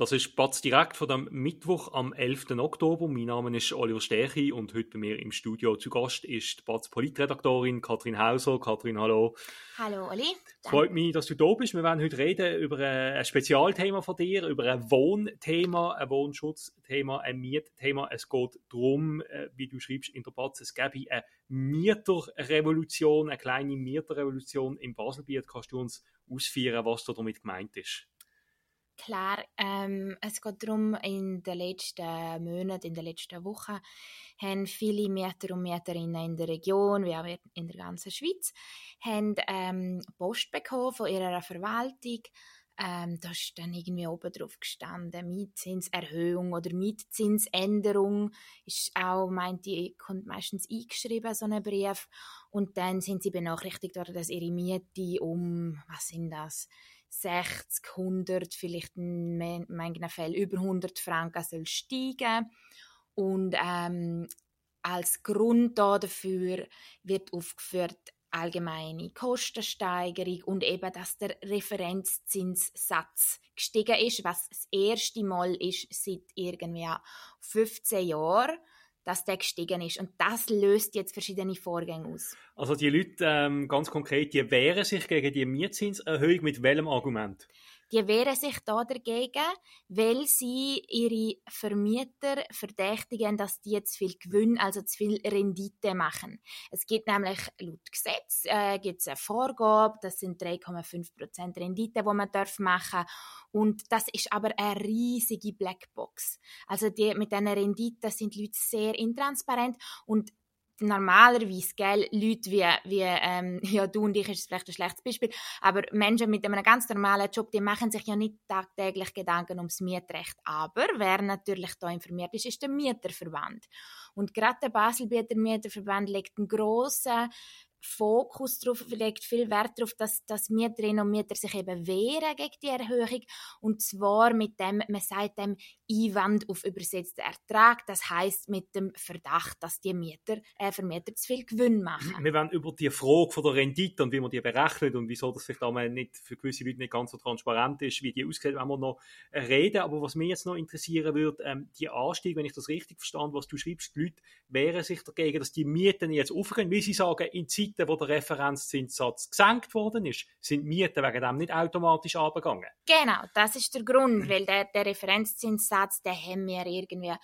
Das ist Batz direkt von dem Mittwoch am 11. Oktober. Mein Name ist Oliver Sterchi und heute bei mir im Studio zu Gast ist die Batz Politredaktorin Katrin Hauser. Katrin, hallo. Hallo, Oli. Freut mich, dass du da bist. Wir werden heute reden über ein Spezialthema von dir, über ein Wohnthema, ein Wohnschutzthema, ein Mietthema. Es geht darum, äh, wie du schreibst in der Batz, es gäbe eine Mieterrevolution, eine kleine Mieterrevolution im Baselbiet. Kannst du uns ausführen, was da damit gemeint ist? Klar, ähm, es geht darum, in den letzten Monaten, in den letzten Wochen, haben viele Mieter und Mieterinnen in der Region, wie auch in der ganzen Schweiz, haben, ähm, Post bekommen von ihrer Verwaltung. Ähm, da ist dann irgendwie oben drauf gestanden, Mietzinserhöhung oder Mietzinsänderung. Ist auch, meint die, kommt meistens eingeschrieben, so ein Brief. Und dann sind sie benachrichtigt worden, dass ihre Miete um, was sind das? 60, 100, vielleicht in manchen Fällen über 100 Franken soll steigen. Und ähm, als Grund dafür wird aufgeführt allgemeine Kostensteigerung und eben, dass der Referenzzinssatz gestiegen ist, was das erste Mal ist seit irgendwie 15 Jahren dass der gestiegen ist. Und das löst jetzt verschiedene Vorgänge aus. Also die Leute, ähm, ganz konkret, die wehren sich gegen die Mietzinserhöhung mit welchem Argument? Die wehren sich da dagegen, weil sie ihre Vermieter verdächtigen, dass die zu viel Gewinn, also zu viel Rendite machen. Es gibt nämlich laut Gesetz äh, gibt's eine Vorgabe, das sind 3,5% Rendite, wo man darf machen und das ist aber eine riesige Blackbox. Also die, mit diesen Renditen sind die Leute sehr intransparent und normalerweise, gell, Leute wie, wie ähm, ja, du und ich ist vielleicht ein schlechtes Beispiel, aber Menschen mit einem ganz normalen Job, die machen sich ja nicht tagtäglich Gedanken ums Mietrecht. Aber wer natürlich da informiert ist, ist der Mieterverband. Und gerade der Baselbieter Mieterverband legt einen grossen Fokus darauf, legt viel Wert darauf, dass, dass Mieterinnen und Mieter sich eben wehren gegen die Erhöhung. Und zwar mit dem, man sagt dem Einwand auf übersetzten Ertrag. Das heißt mit dem Verdacht, dass die Mieter, äh, Vermieter zu viel Gewinn machen. Wir werden über die Frage von der Rendite und wie man die berechnet und wieso das vielleicht nicht für gewisse Leute nicht ganz so transparent ist, wie die aussieht, wenn wir noch reden. Aber was mich jetzt noch interessieren würde, ähm, die Anstieg, wenn ich das richtig verstanden was du schreibst, die Leute wehren sich dagegen, dass die Mieten jetzt aufgehen, wie sie sagen, in Zeit Zeiten, wo der Referenzzinssatz gesenkt worden ist, sind Mieten wegen dem nicht automatisch abgegangen. Genau, das ist der Grund, weil der, der Referenzzinssatz, den haben wir irgendwie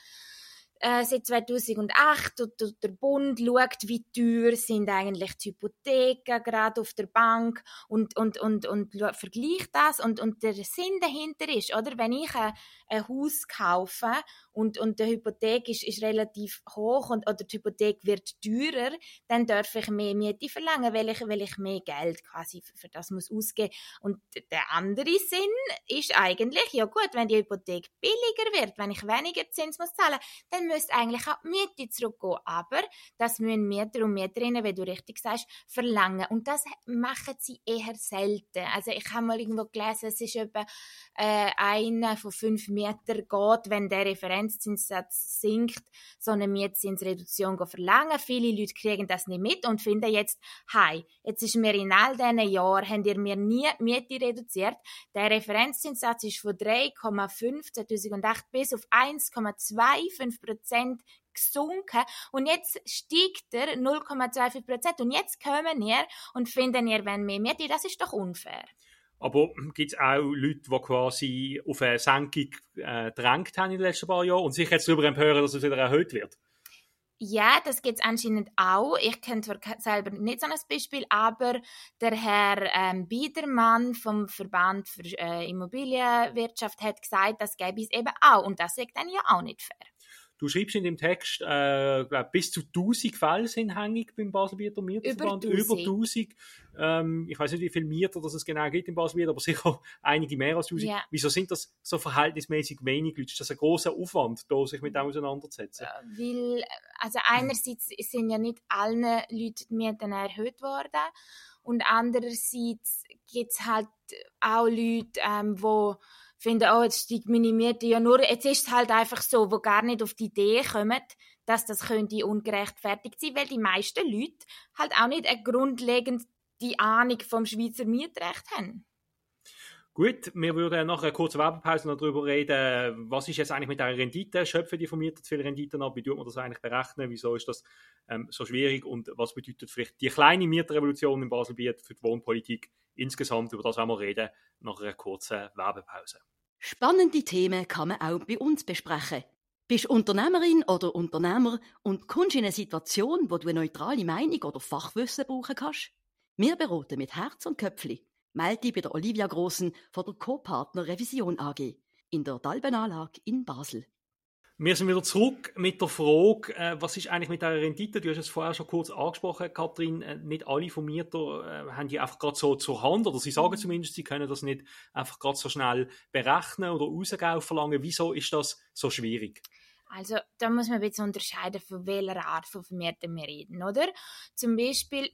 äh, seit 2008 und, und der Bund schaut, wie teuer sind eigentlich die Hypotheken gerade auf der Bank und, und, und, und vergleicht das und, und der Sinn dahinter ist, oder, wenn ich ein, ein Haus kaufe und, und die Hypothek ist, ist relativ hoch und, oder die Hypothek wird teurer, dann darf ich mehr Miete verlangen, weil ich, weil ich mehr Geld quasi für, für das muss ausgeben. Und der andere Sinn ist eigentlich, ja gut, wenn die Hypothek billiger wird, wenn ich weniger Zins muss zahlen, dann müsste eigentlich auch die Miete zurückgehen. Aber das müssen Mieter und Mieterinnen, wie du richtig sagst, verlangen. Und das machen sie eher selten. Also ich habe mal irgendwo gelesen, es ist etwa äh, einer von fünf Mietern geht, wenn der Referenzzinssatz sinkt, so eine Mietzinsreduktion verlangen. Viele Leute kriegen das nicht mit und finden jetzt, hey, jetzt ist mir in all diesen Jahren, habt ihr mir nie die Miete reduziert. Der Referenzzinssatz ist von 3,5 2008 bis auf 1,25 Prozent gesunken und jetzt steigt er 0,25 Prozent und jetzt kommen ihr und finden ihr, wenn mehr Miete, das ist doch unfair. Aber gibt es auch Leute, die quasi auf eine Senkung äh, drängt haben in den letzten paar Jahren und sich jetzt darüber empören, dass es wieder erhöht wird? Ja, das gibt es anscheinend auch. Ich kenne zwar selber nicht so ein Beispiel, aber der Herr ähm, Biedermann vom Verband für äh, Immobilienwirtschaft hat gesagt, das gäbe es eben auch. Und das sagt dann ja auch nicht fair. Du schreibst in dem Text, äh, glaub, bis zu 1000 Fälle sind hängig beim Baselbieter Mieterverband. Über 1000. Über 1000. Ähm, ich weiß nicht, wie viele Mieter das es genau gibt im Baselbiet, aber sicher einige mehr als 1000. Ja. Wieso sind das so verhältnismäßig wenig Leute? Ist das ein großer Aufwand, da sich mit dem auseinanderzusetzen? Äh, weil, also einerseits sind ja nicht allen Leuten die Mieten erhöht worden und andererseits gibt es halt auch Leute, ähm, wo finden, oh, jetzt steigt meine Miete ja nur, jetzt ist es halt einfach so, wo gar nicht auf die Idee kommen, dass das könnte ungerechtfertigt sein, weil die meisten Leute halt auch nicht eine grundlegende Ahnung vom Schweizer Mietrecht haben. Gut, wir würden nach einer kurzen Werbepause noch darüber reden, was ist jetzt eigentlich mit der Rendite? Schöpfen die von mir zu viel Rendite ab? Wie tut man das eigentlich berechnen? Wieso ist das ähm, so schwierig? Und was bedeutet vielleicht die kleine Mietrevolution in Baselbiet für die Wohnpolitik insgesamt? Über das werden wir reden nach einer kurzen Werbepause. Spannende Themen kann man auch bei uns besprechen. Bist Unternehmerin oder Unternehmer und kommst in eine Situation, wo du eine neutrale Meinung oder Fachwissen brauchen kannst? Wir beraten mit Herz und Köpfli melde dich bei der Olivia Grossen von der Co-Partner Revision AG in der Dalbenanlage in Basel. Wir sind wieder zurück mit der Frage, äh, was ist eigentlich mit der Rendite? Du hast es vorher schon kurz angesprochen, Kathrin. Äh, nicht alle Vermieter äh, haben die einfach gerade so zur Hand oder sie sagen mhm. zumindest, sie können das nicht einfach gerade so schnell berechnen oder rausgehen verlangen. Wieso ist das so schwierig? Also da muss man ein bisschen unterscheiden, von welcher Art von Vermieter wir reden, oder? Zum Beispiel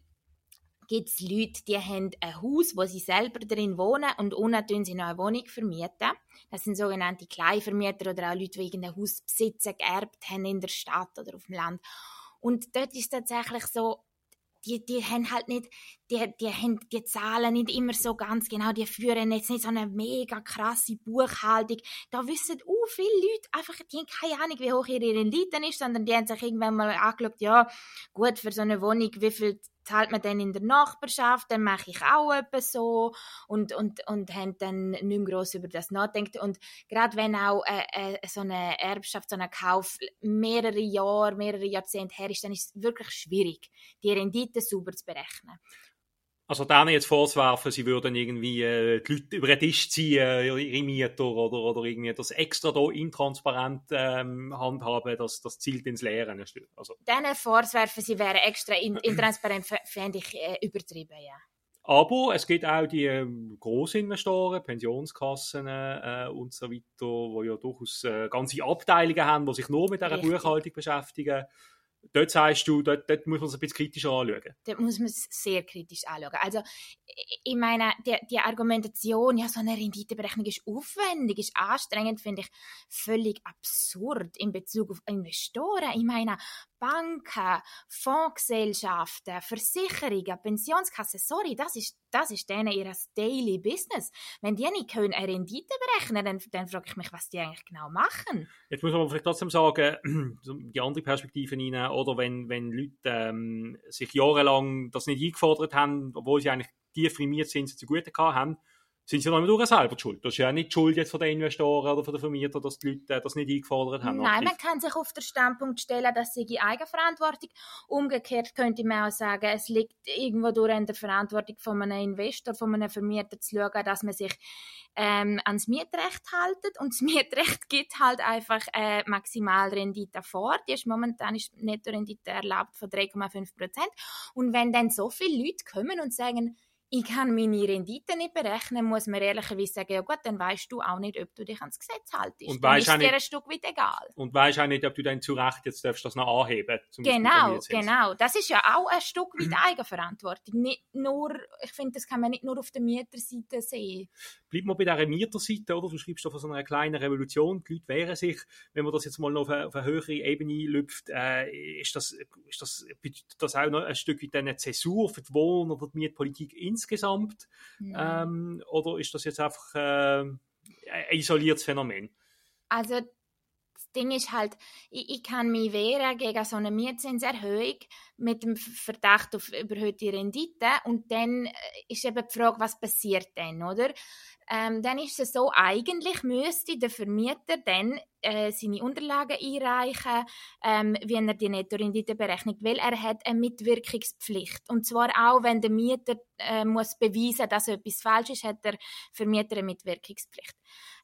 gibt es Leute, die haben ein Haus, wo sie selber drin wohnen und unten sie noch eine Wohnung vermieten. Das sind sogenannte Kleinvermieter oder auch Leute, die irgendein Haus besitzen, geerbt haben in der Stadt oder auf dem Land. Und dort ist tatsächlich so, die, die haben halt nicht, die, die haben die Zahlen nicht immer so ganz genau, die führen jetzt nicht so eine mega krasse Buchhaltung. Da wissen uh, viele Leute einfach, die haben keine Ahnung, wie hoch ihre Rendite ist, sondern die haben sich irgendwann mal angeschaut, ja, gut, für so eine Wohnung, wie viel zahlt man dann in der Nachbarschaft, dann mache ich auch etwas so und, und, und haben dann nicht mehr über das nachdenkt und gerade wenn auch äh, äh, so eine Erbschaft, so ein Kauf mehrere Jahre, mehrere Jahrzehnte her ist, dann ist es wirklich schwierig, die Rendite sauber zu berechnen. Also denen jetzt vorzuwerfen, sie würden irgendwie äh, die Leute über den Tisch ziehen, äh, ihre Mieter oder, oder irgendwie das extra da intransparent ähm, handhaben, das, das zielt ins Leere. Also. Denen vorzuwerfen, sie wären extra in, intransparent, fände ich äh, übertrieben, ja. Aber es gibt auch die äh, Großinvestoren, Pensionskassen äh, und so weiter, die ja durchaus äh, ganze Abteilungen haben, die sich nur mit dieser Richtig. Buchhaltung beschäftigen dort sagst du, dort, dort muss man es ein bisschen kritischer anschauen. Dort muss man es sehr kritisch anschauen. Also, ich meine, die, die Argumentation, ja, so eine Renditeberechnung ist aufwendig, ist anstrengend, finde ich völlig absurd in Bezug auf Investoren. Ich meine, Banken, Fondsgesellschaften, Versicherungen, Pensionskassen, sorry, das ist, das ist denen ihr Daily Business. Wenn die nicht können eine Rendite berechnen dann, dann frage ich mich, was die eigentlich genau machen. Jetzt muss man vielleicht trotzdem sagen, die andere Perspektive rein, oder wenn, wenn Leute ähm, sich jahrelang das nicht eingefordert haben, obwohl sie eigentlich tiefere Mietzinsen zugute haben, sind sie noch immer selber schuld. Das ist ja nicht die Schuld jetzt von den Investoren oder von den Vermietern, dass die Leute das nicht eingefordert haben. Nein, man kann sich auf den Standpunkt stellen, dass sie die Eigenverantwortung. Umgekehrt könnte man auch sagen, es liegt irgendwo durch in der Verantwortung von einem Investor, von einem Vermieter zu schauen, dass man sich ähm, ans Mietrecht haltet und das Mietrecht gibt halt einfach äh, Maximalrendite vor. Die ist momentan ist Nettorendite erlaubt von 3,5 Prozent. Und wenn dann so viele Leute kommen und sagen, ich kann meine Rendite nicht berechnen, muss man ehrlicherweise sagen, ja gut, dann weißt du auch nicht, ob du dich ans Gesetz haltest. Und dann ist dir nicht, ein Stück weit egal. Und weißt auch nicht, ob du dann zu Recht jetzt darfst das noch anheben Genau, genau. Das ist ja auch ein Stück weit Eigenverantwortung. Nicht nur, ich finde, das kann man nicht nur auf der Mieterseite sehen. Bleibt mal bei dieser Mieterseite, oder? Du schreibst doch von so einer kleinen Revolution. Die Leute wehren sich, wenn man das jetzt mal noch auf eine, auf eine höhere Ebene lüpft, äh, ist das, ist das, bedeutet das auch noch ein Stück weit eine Zäsur für die Wohn- oder die Mietpolitik insgesamt? Insgesamt? Ja. Ähm, oder ist das jetzt einfach äh, ein isoliertes Phänomen? Also das Ding ist halt, ich, ich, kann mich wehren gegen so eine Mietzinserhöhung mit dem Verdacht auf überhöhte Rendite und dann äh, ist eben die Frage, was passiert dann, oder? Ähm, dann ist es so, eigentlich müsste der Vermieter dann äh, seine Unterlagen einreichen, ähm, wie er die Nettorendite berechnet, weil er hat eine Mitwirkungspflicht. Und zwar auch, wenn der Mieter äh, muss beweisen, dass etwas falsch ist, hat der Vermieter eine Mitwirkungspflicht.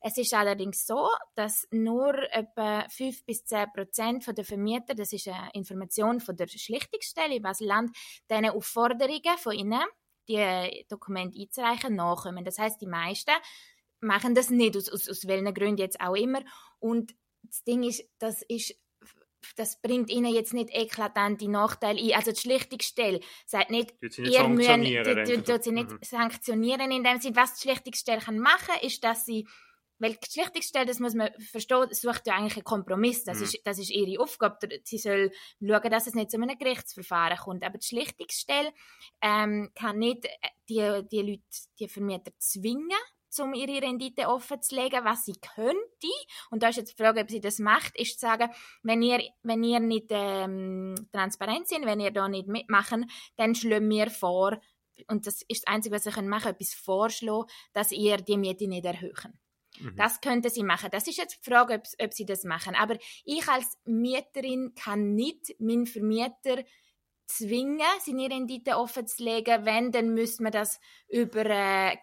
Es ist allerdings so, dass nur etwa 5 bis 10 Prozent der Vermieter, das ist eine Information von der Schlichtungsstelle in Basel-Land, diesen Aufforderungen von ihnen die Dokumente einzureichen, nachkommen. Das heißt, die meisten machen das nicht, aus, aus, aus welchen Gründen jetzt auch immer. Und das Ding ist, das ist das bringt ihnen jetzt nicht eklatante Nachteile ein. Also die Schlichtungsstelle sagt nicht, ihr müsst sie nicht mhm. sanktionieren in dem Sinne. Was die Schlichtungsstelle kann machen, ist, dass sie weil die Schlichtungsstelle, das muss man verstehen, sucht ja eigentlich einen Kompromiss. Das, mhm. ist, das ist ihre Aufgabe. Sie soll schauen, dass es nicht zu einem Gerichtsverfahren kommt. Aber die Schlichtungsstelle ähm, kann nicht äh, die, die Leute, die Vermieter zwingen, um ihre Rendite offen zu legen, was sie könnte. Und da ist jetzt die Frage, ob sie das macht, ist zu sagen, wenn ihr, wenn ihr nicht ähm, transparent sind, wenn ihr da nicht mitmachen, dann schlagen wir vor, und das ist das Einzige, was sie machen können, etwas vorschlagen, dass ihr die Miete nicht erhöhen. Mhm. Das könnte sie machen. Das ist jetzt die Frage, ob, ob, sie das machen. Aber ich als Mieterin kann nicht meinen Vermieter zwingen, seine Rendite offen zu legen. Wenn, dann müsste man das über äh,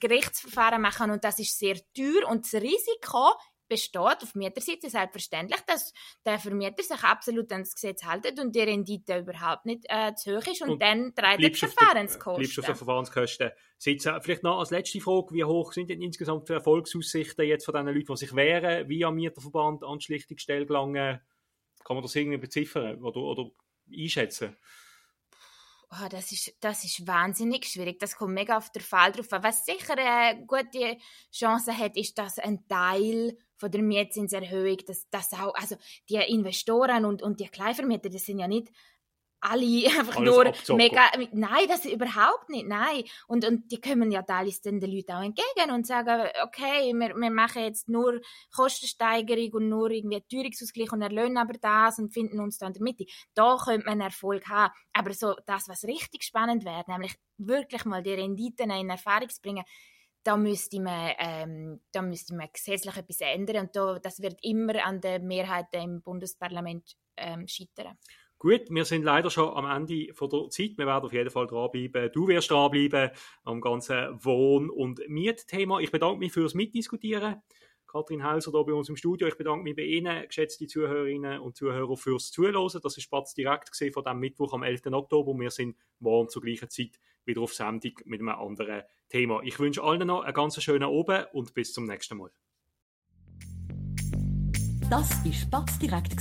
Gerichtsverfahren machen und das ist sehr teuer und das Risiko besteht auf Mieterseite selbstverständlich, dass der Vermieter sich absolut ans Gesetz hält und die Rendite überhaupt nicht äh, zu hoch ist und, und dann treibt die Verfahrenskosten. Bleibst auf den Verfahrenskosten sitzen. Vielleicht noch als letzte Frage, wie hoch sind denn insgesamt die Erfolgsaussichten jetzt von den Leuten, die sich wehren, wie am Mieterverband an die Schlichtungsstelle gelangen? Kann man das irgendwie beziffern oder, oder einschätzen? Oh, das, ist, das ist wahnsinnig schwierig. Das kommt mega auf den Fall drauf Was sicher eine gute Chance hat, ist, dass ein Teil von der Mietzinserhöhung, dass das auch, also die Investoren und, und die Kleinvermieter, das sind ja nicht alle einfach Alles nur abzocken. mega, nein, das überhaupt nicht, nein. Und, und die kommen ja teilweise den Leuten auch entgegen und sagen, okay, wir, wir machen jetzt nur Kostensteigerung und nur irgendwie Teuerungsausgleich und erlösen aber das und finden uns da in der Mitte. Da könnte man Erfolg haben. Aber so das, was richtig spannend wäre, nämlich wirklich mal die Renditen in Erfahrung zu bringen, da müsste man, ähm, da müsste man gesetzlich etwas ändern und da, das wird immer an der Mehrheit im Bundesparlament ähm, scheitern. Gut, wir sind leider schon am Ende von der Zeit. Wir werden auf jeden Fall dranbleiben. Du wirst dranbleiben am ganzen Wohn- und Mietthema. Ich bedanke mich fürs Mitdiskutieren. Kathrin Hauser hier bei uns im Studio. Ich bedanke mich bei Ihnen, geschätzte Zuhörerinnen und Zuhörer, fürs Zuhören. Das ist Spatz direkt von dem Mittwoch am 11. Oktober. Wir sind morgen zur gleichen Zeit wieder auf Sendung mit einem anderen Thema. Ich wünsche allen noch einen ganz schönen Abend und bis zum nächsten Mal. Das war Spatz direkt,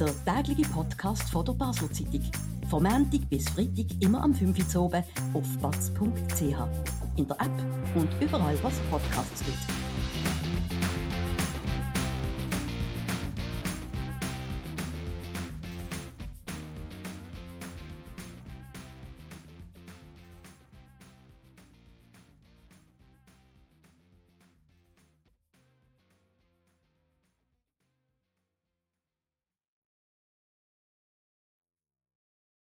der tägliche Podcast von der Basel Zeitung. Von Montag bis Freitag immer am 5 Uhr auf batz.ch. In der App und überall, was Podcasts gibt.